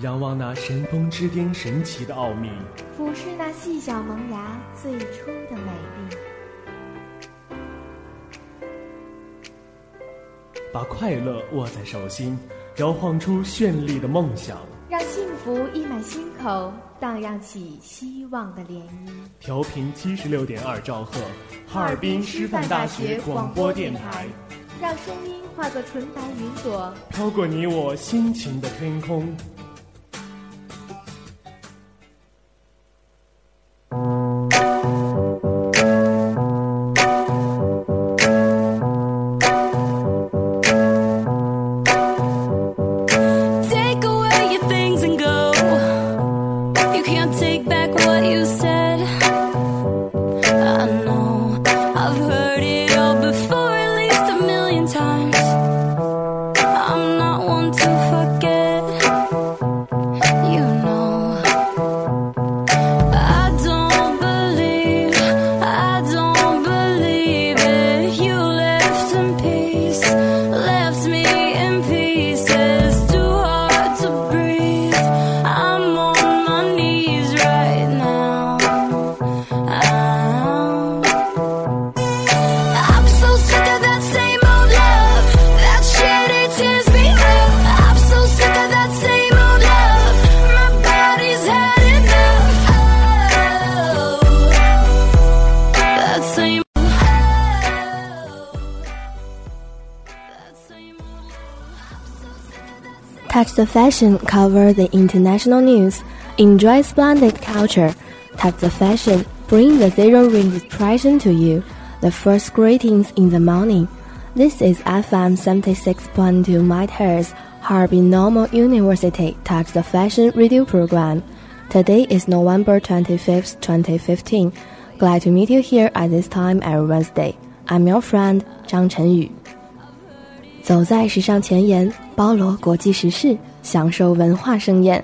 仰望那神峰之巅神奇的奥秘，俯视那细小萌芽最初的美丽，把快乐握在手心，摇晃出绚丽的梦想。让幸福溢满心口，荡漾起希望的涟漪。调频七十六点二兆赫，哈尔滨师范大学广播电台。让声音化作纯白云朵，飘过你我心情的天空。the Fashion cover the international news, enjoy splendid culture, tap the fashion, bring the zero ring expression to you, the first greetings in the morning. This is FM 76.2 MHz, Harbin Normal University Touch the Fashion radio program. Today is November 25th, 2015. Glad to meet you here at this time every Wednesday. I'm your friend Zhang Chenyu. 走在时尚前沿，包罗国际时事，享受文化盛宴。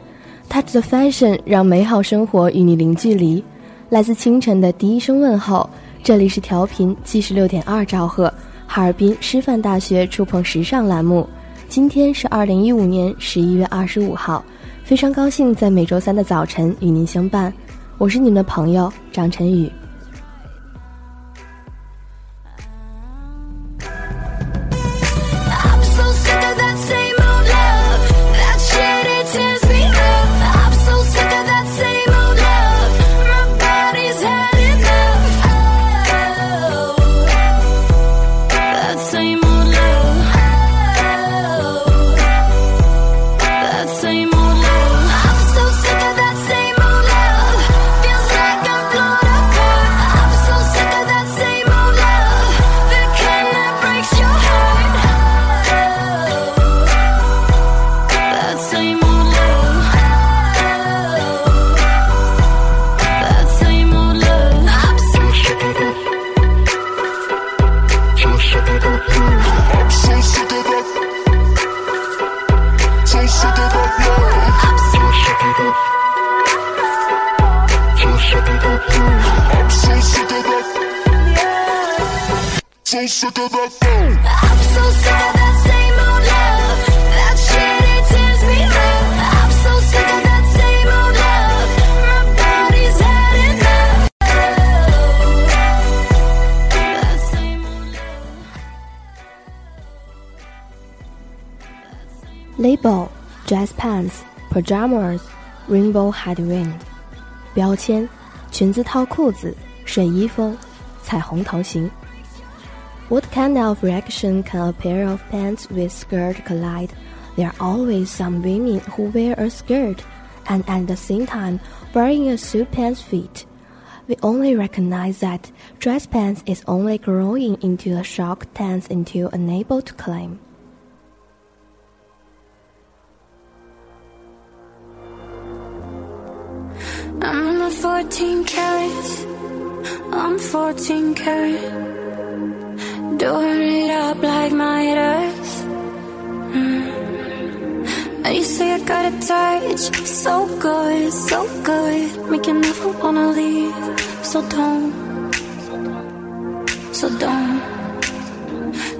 Touch the fashion，让美好生活与你零距离。来自清晨的第一声问候，这里是调频七十六点二兆赫，哈尔滨师范大学触碰时尚栏目。今天是二零一五年十一月二十五号，非常高兴在每周三的早晨与您相伴。我是你们的朋友张晨宇。Label, dress pants, pajamas, rainbow headwind。标签， 裙子套裤子，睡衣风，彩虹头型。 What kind of reaction can a pair of pants with skirt collide? There are always some women who wear a skirt and at the same time wearing a suit pants fit. We only recognize that dress pants is only growing into a shock dance until unable to climb. I'm in my 14 carats. I'm 14 carat. Doing it up like my earth. Mm. You say I got a touch, so good, so good. Make you never wanna leave. So don't, so don't.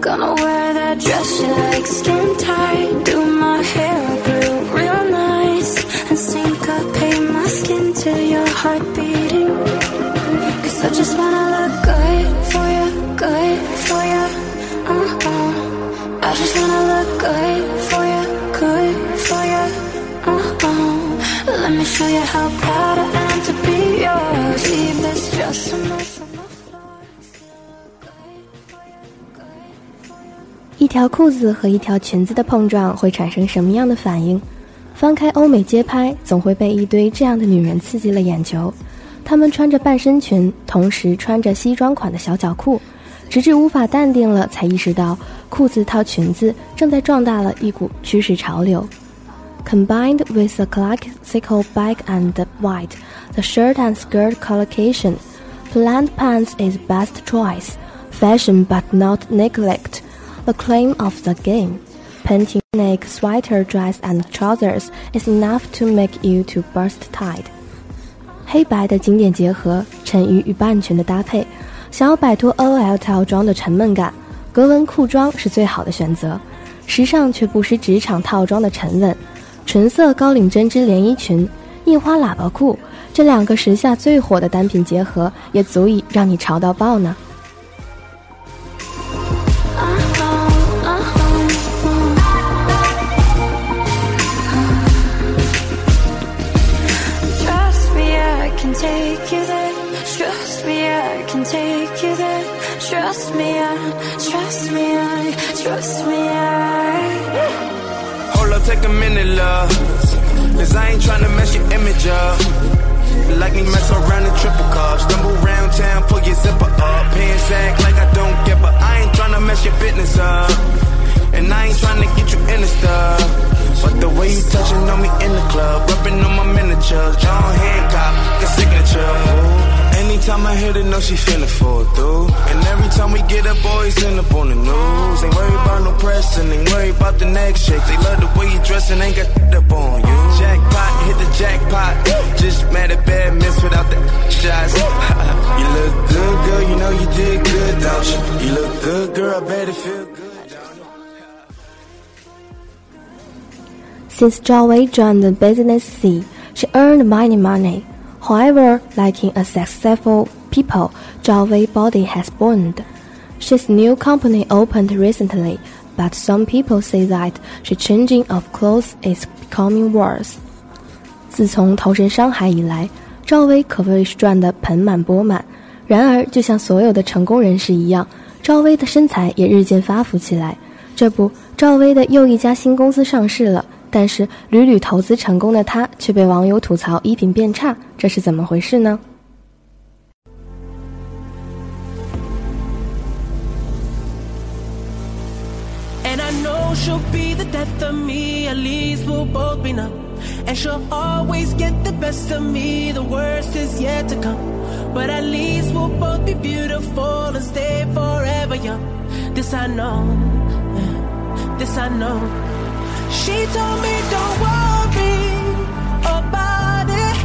Gonna wear that dress you like, skin tight. Do just wanna look good for you, good for you. Uh uh. Let me show you how proud I am to be yours. Leave this just a mess on the floor. Good for you, good for you. 一条裤子和一条裙子的碰撞会产生什么样的反应？翻开欧美街拍，总会被一堆这样的女人刺激了眼球。她们穿着半身裙，同时穿着西装款的小脚裤，直至无法淡定了，才意识到裤子套裙子正在壮大了一股趋势潮流。Combined with a classical black and white, the shirt and skirt collocation, plaid pants is best choice. Fashion but not neglect, the claim of the game. Painting neck, sweater, dress, and trousers is enough to make you to burst tide. 黑白的经典结合，衬衣与半裙的搭配，想要摆脱 OL 套装的沉闷感， 格纹裤装是最好的选择。时尚却不失职场套装的沉稳。纯色高领针织连衣裙、印花喇叭裤，这两个时下最火的单品结合，也足以让你潮到爆呢。Take you there. Trust me, I. Trust me, I, trust me, I. Hold up, take a minute, love. Cause I ain't tryna mess your image up. Like me mess around in triple cups. Stumble round town, pull your zipper up. Pants act like I don't get, but I ain't tryna mess your business up. And I ain't tryna get you in the stuff. But the way you touching on me in the club, rubbing on my miniatures, John Hancock, the signature. Ooh. Anytime I hit it, know she finna fall through. And every time we get up, boys end up on the news. Ain't worry about no pressing, ain't worry about the next shake. They love the way you dressing, ain't got up on you. Jackpot, hit the jackpot. Just mad at bad miss without the shots. you look good, girl, you know you did good, don't you? You look good, girl, I bet it feel good. Since Zhao Wei joined the business scene, she earned many money. However, lacking a successful people, Zhao Wei body has burned. She's new company opened recently, but some people say that she changing of clothes is becoming worse. 自从投身商海以来，赵薇可谓是赚得盆满钵满。然而，就像所有的成功人士一样，赵薇的身材也日渐发福起来。这不，赵薇的又一家新公司上市了。但是屡屡投资成功的她，却被网友吐槽衣品变差，这是怎么回事呢？And I know she'll be the death of me, at least we'll both be numb. And she'll always get the best of me, the worst is yet to come. But at least we'll both be beautiful and stay forever young. This I know, this I know. She told me don't worry about it.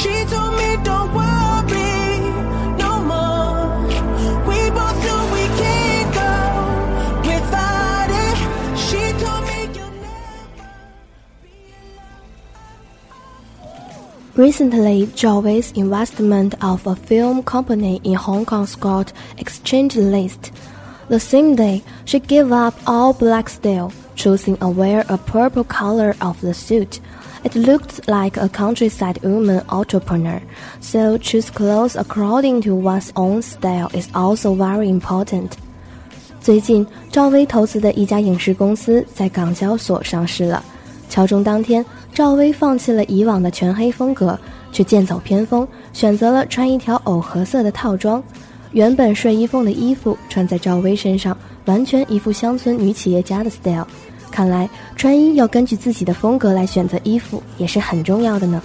She told me don't worry no more. We both knew we can't go without it. She told me you'll never. be Recently, Wei's investment of a film company in Hong Kong got exchange list. The same day, she gave up all black steel, choosing a wear a purple color of the suit. It looked like a countryside woman entrepreneur, so choose clothes according to one's own style is also very important. 最近，赵薇投资的一家影视公司在港交所上市了。敲钟当天，赵薇放弃了以往的全黑风格，却剑走偏锋，选择了穿一条藕荷色的套装。原本睡衣风的衣服穿在赵薇身上，完全一副乡村女企业家的 style。看来穿衣要根据自己的风格来选择衣服，也是很重要的呢。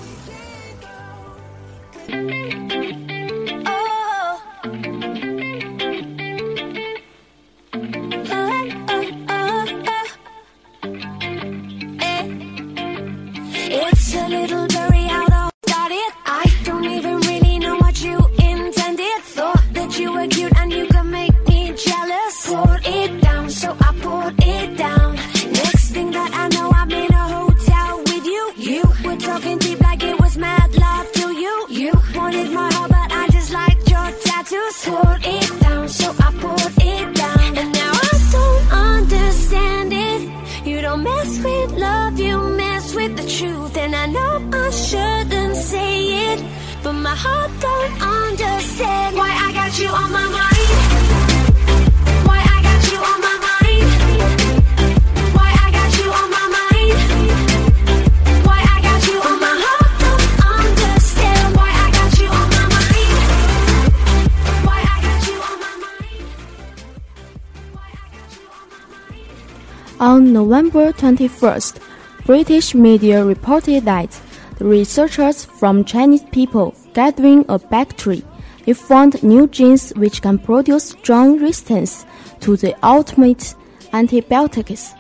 On November 21st, British media reported that the researchers from Chinese people gathering a battery they found new genes which can produce strong resistance to the ultimate antibiotics.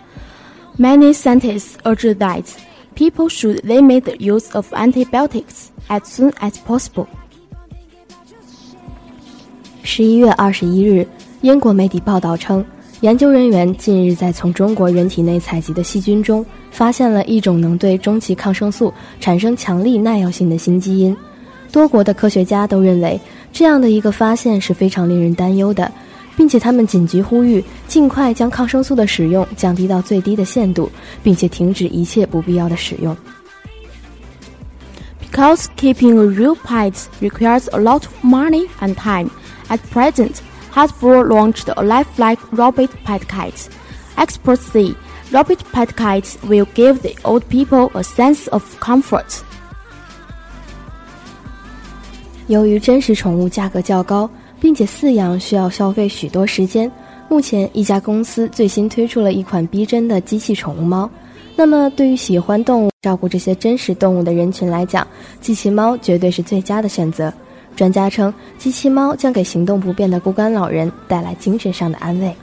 Many scientists urge that people should limit the use of antibiotics as soon as possible. 十一月二十一日，英国媒体报道称， 研究人员近日在从中国人体内采集的细菌中，发现了一种能对中期抗生素产生强力耐药性的新基因。多国的科学家都认为，这样的一个发现是非常令人担忧的，并且他们紧急呼吁尽快将抗生素的使用降低到最低的限度，并且停止一切不必要的使用。Because keeping a real pet requires a lot of money and time, at present. Hasbro launched a lifelike rabbit pet kite. Experts say rabbit pet kites will give the old people a sense of comfort. 由于真实宠物价格较高，并且饲养需要消费许多时间，目前一家公司最新推出了一款逼真的机器宠物猫。那么，对于喜欢动物、照顾这些真实动物的人群来讲，机器猫绝对是最佳的选择。专家称，机器猫将给行动不便的孤干老人带来精神上的安慰。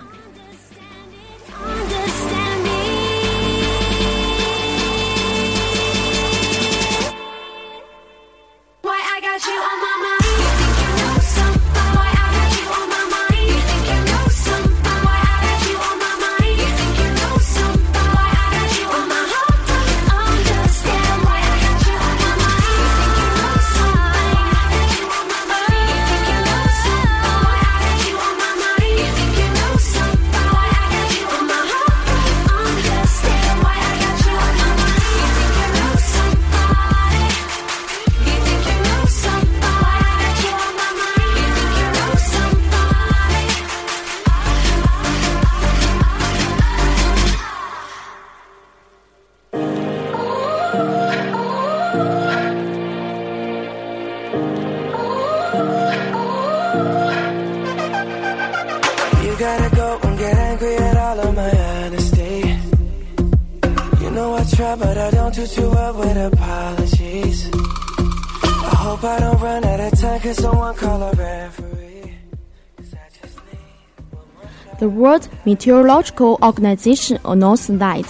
World Meteorological Organization announced that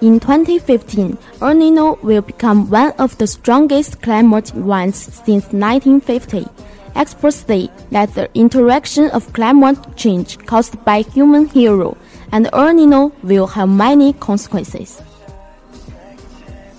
in 2015, El Nino will become one of the strongest climate events since 1950. Experts say that the interaction of climate change caused by human hero and El Nino will have many consequences.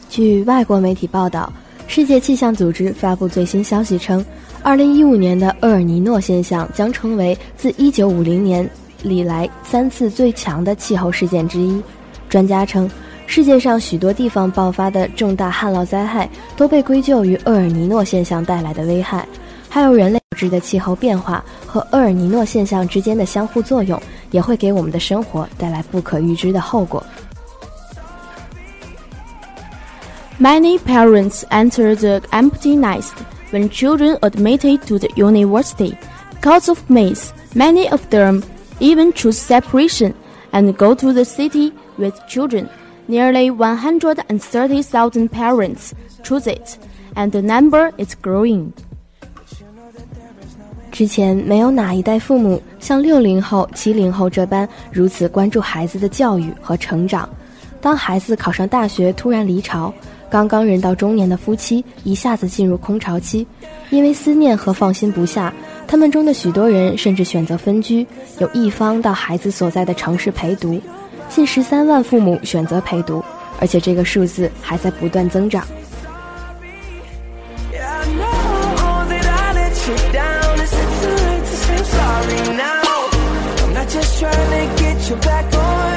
据外国媒体报道，世界气象组织发布最新消息称，2015年的厄尔尼诺现象将成为自1950年 历来三次最强的气候事件之一。专家称，世界上许多地方爆发的重大旱涝灾害都被归咎于厄尔尼诺现象带来的危害，还有人类导致的气候变化和厄尔尼诺现象之间的相互作用，也会给我们的生活带来不可预知的后果。Many parents enter the empty nest when children admitted to the university. Because of mace, many of them even choose separation and go to the city with children. Nearly 130,000 parents choose it, and the number is growing. 之前没有哪一代父母像六零后、七零后这般如此关注孩子的教育和成长。当孩子考上大学突然离巢，刚刚人到中年的夫妻一下子进入空巢期，因为思念和放心不下，他们中的许多人甚至选择分居，有一方到孩子所在的城市陪读。近十三万父母选择陪读，而且这个数字还在不断增长。What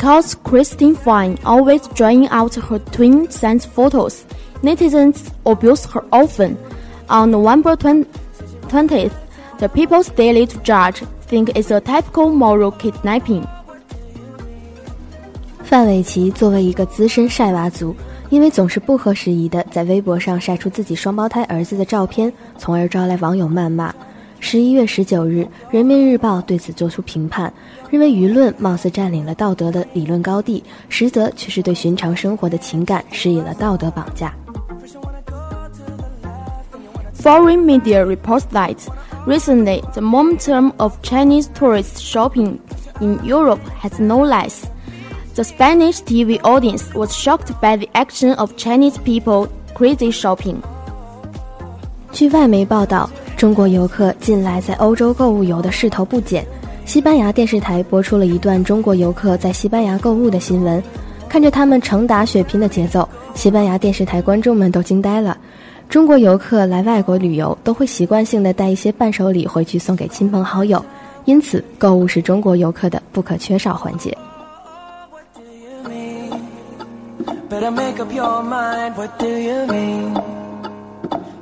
Because Christine Fine always drawing out her twin sons photos, netizens abuse her often. On November 20th, the People's Daily to Judge think it's a typical moral kidnapping. 范玮琪作为一个资深晒娃族，因为总是不合时宜的在微博上晒出自己双胞胎儿子的照片，从而招来网友谩骂。 十一月十九日，《人民日报》对此作出评判，认为舆论貌似占领了道德的理论高地，实则却是对寻常生活的情感施以了道德绑架。Foreign media reports that recently the momentum of Chinese tourist shopping in Europe has no less. The Spanish TV audience was shocked by the action of Chinese people crazy shopping. 据外媒报道，中国游客近来在欧洲购物游的势头不减。西班牙电视台播出了一段中国游客在西班牙购物的新闻，看着他们成打血拼的节奏，西班牙电视台观众们都惊呆了。中国游客来外国旅游都会习惯性的带一些伴手礼回去送给亲朋好友，因此购物是中国游客的不可缺少环节。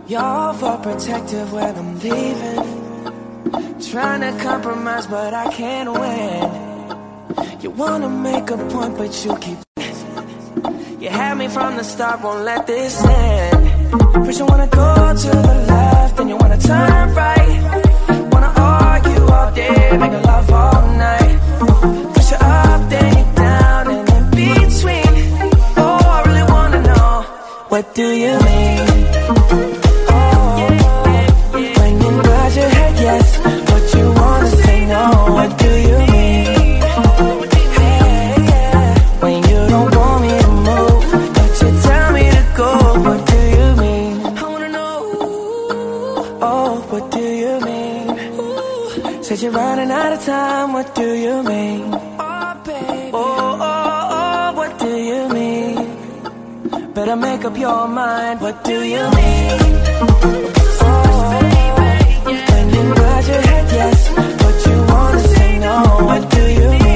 You're for protective when I'm leaving. Trying to compromise, but I can't win. You wanna make a point, but you keep. You had me from the start, won't let this end. First, you wanna go to the left, then you wanna turn right. Wanna argue all day, make love all night. Push you up, then you down, and in between. Oh, I really wanna know what do you mean? Oh? Said you're running out of time, what do you mean? Oh, baby. Oh, oh, oh, what do you mean? Better make up your mind, what do you mean? Oh, when you nod your head yes, but you wanna say no, what do you mean?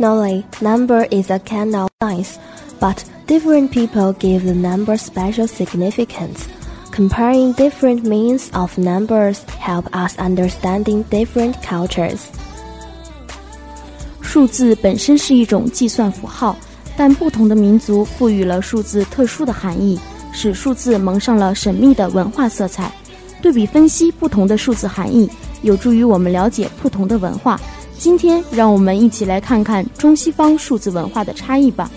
can Originally, number is a kind of science, but different people give the number special significance. Comparing different meanings of numbers help us understanding different cultures. 数字本身是一种计算符号，但不同的民族赋予了数字特殊的含义，使数字蒙上了神秘的文化色彩。对比分析不同的数字含义，有助于我们了解不同的文化。 今天，让我们一起来看看中西方数字文化的差异吧。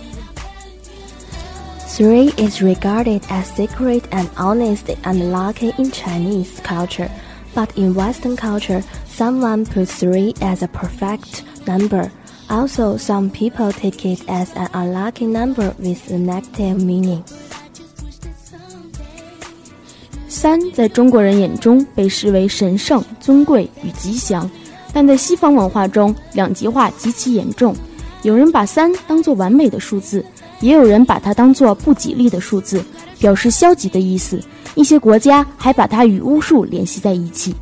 Three is regarded as sacred and honest and lucky in Chinese culture, but in Western culture, someone puts three as a perfect number. Also, some people take it as an unlucky number with a negative meaning. 三在中国人眼中被视为神圣、尊贵与吉祥， 但在西方文化中，两极化极其严重。有人把三当做完美的数字，也有人把它当做不吉利的数字，表示消极的意思。一些国家还把它与巫术联系在一起。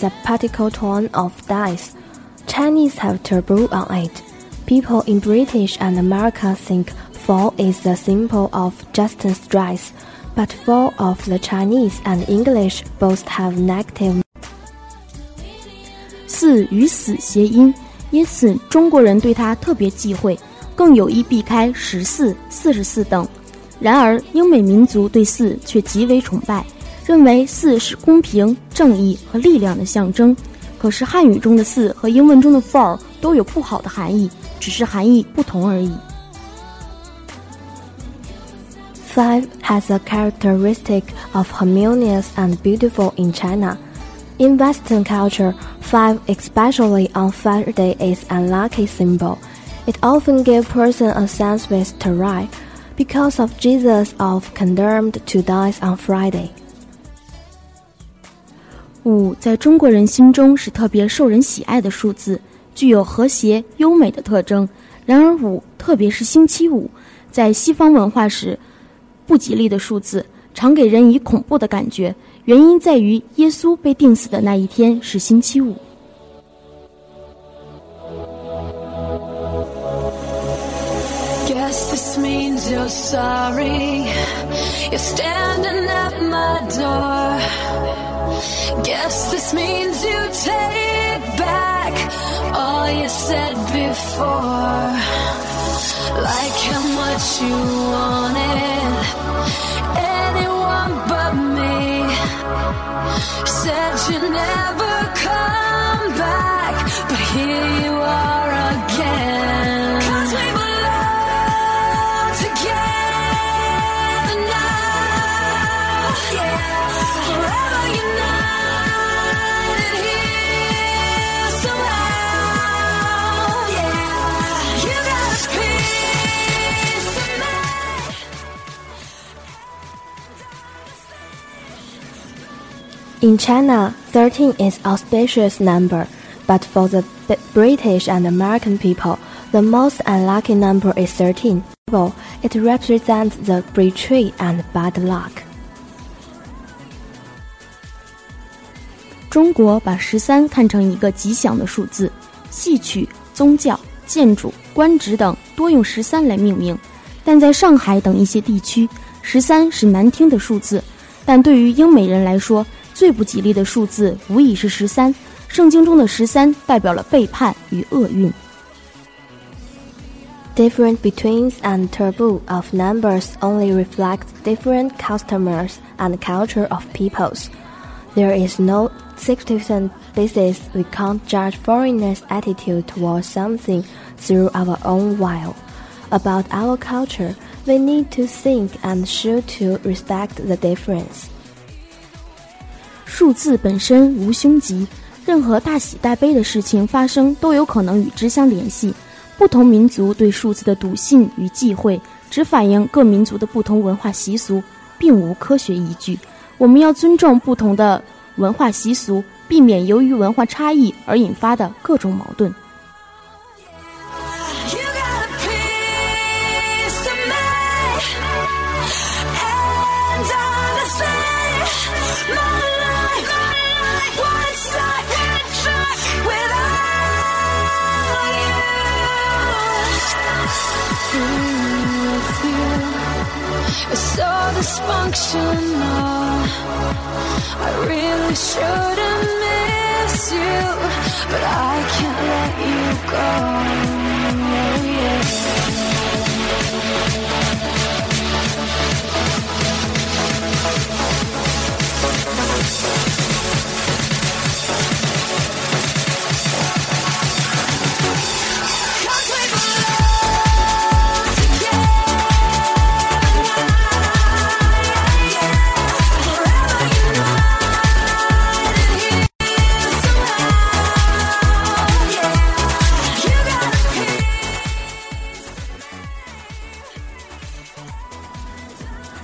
is the particle tone of dice. Chinese have taboo on it. People in British and America think four is the symbol of justice dice, but four of the Chinese and English both have negative 四与死谐音，因此中国人对它特别忌讳，更有意避开十四、四十四等。然而，英美民族对四却极为崇拜， 认为四是公平、正义和力量的象征。可是汉语中的四和英文中的 four 都有不好的含义，只是含义不同而已。 Five has a characteristic of harmonious and beautiful in China. In Western culture, five, especially on Friday, is unlucky symbol. It often gives person a sense with terror, because of Jesus of condemned to die on Friday. 五在中国人心中是特别受人喜爱的数字，具有和谐优美的特征。然而五，特别是星期五，在西方文化时不吉利的数字，常给人以恐怖的感觉。原因在于耶稣被钉死的那一天是星期五。You're sorry. You're standing at my door. Guess this means you take back all you said before. Like how much you wanted anyone but me. Said you never come back, but here you are again. In China, 13 is auspicious number, but for the B- British and American people, the most unlucky number is 13. It represents the betrayal and bad luck. 中国把十三看成一个吉祥的数字，戏曲、宗教、建筑、官职等多用十三来命名。但在上海等一些地区，十三是难听的数字。但对于英美人来说， 最不吉利的数字无疑是十三。圣经中的十三代表了背叛与厄运。 Different betweens and taboo of numbers only reflect different customers and culture of peoples. There is no sufficient basis we can't judge foreigners' attitude towards something through our own will. About our culture, we need to think and should to respect the difference. 数字本身无凶吉，任何大喜大悲的事情发生都有可能与之相联系。不同民族对数字的笃信与忌讳，只反映各民族的不同文化习俗，并无科学依据。我们要尊重不同的文化习俗，避免由于文化差异而引发的各种矛盾。Dysfunctional. I really shouldn't miss you, but I can't let you go.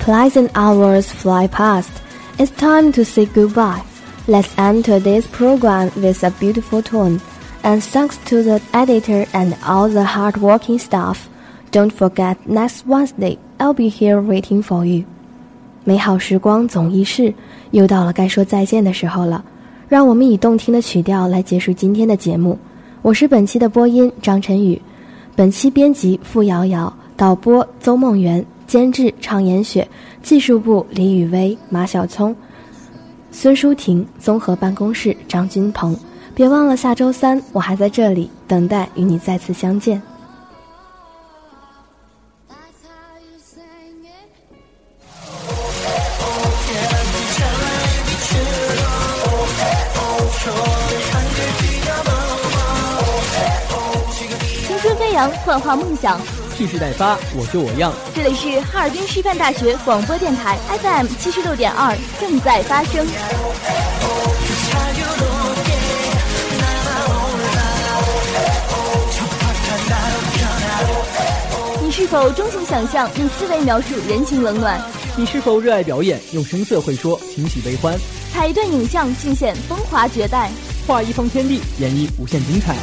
Pleasant hours fly past. It's time to say goodbye. Let's end today's program with a beautiful tune. And thanks to the editor and all the hardworking staff. Don't forget next Wednesday I'll be here waiting for you. 美好时光总易逝，又到了该说再见的时候了。让我们以动听的曲调来结束今天的节目。我是本期的播音张晨宇，本期编辑付瑶瑶，导播邹梦圆， 监制常妍雪，技术部李雨薇、马小聪、孙舒婷，综合办公室张军鹏。别忘了下周三我还在这里等待与你再次相见。青春飞扬，幻化梦想。蓄势待发，我就我样。这里是哈尔滨师范大学广播电台 FM 七十六点二，正在发生。你是否钟情想象，用思维描述人情冷暖？你是否热爱表演，用声色会说情喜悲欢？拍一段影像，尽显风华绝代。画一方天地，演绎无限精彩。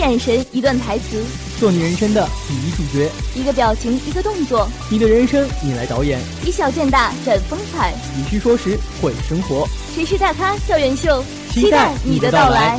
眼神，一段台词，做你人生的第一主角，一个表情，一个动作，你的人生你来导演。以小见大，展风采。以虚说实会生活，谁是大咖校园秀？期待你的到来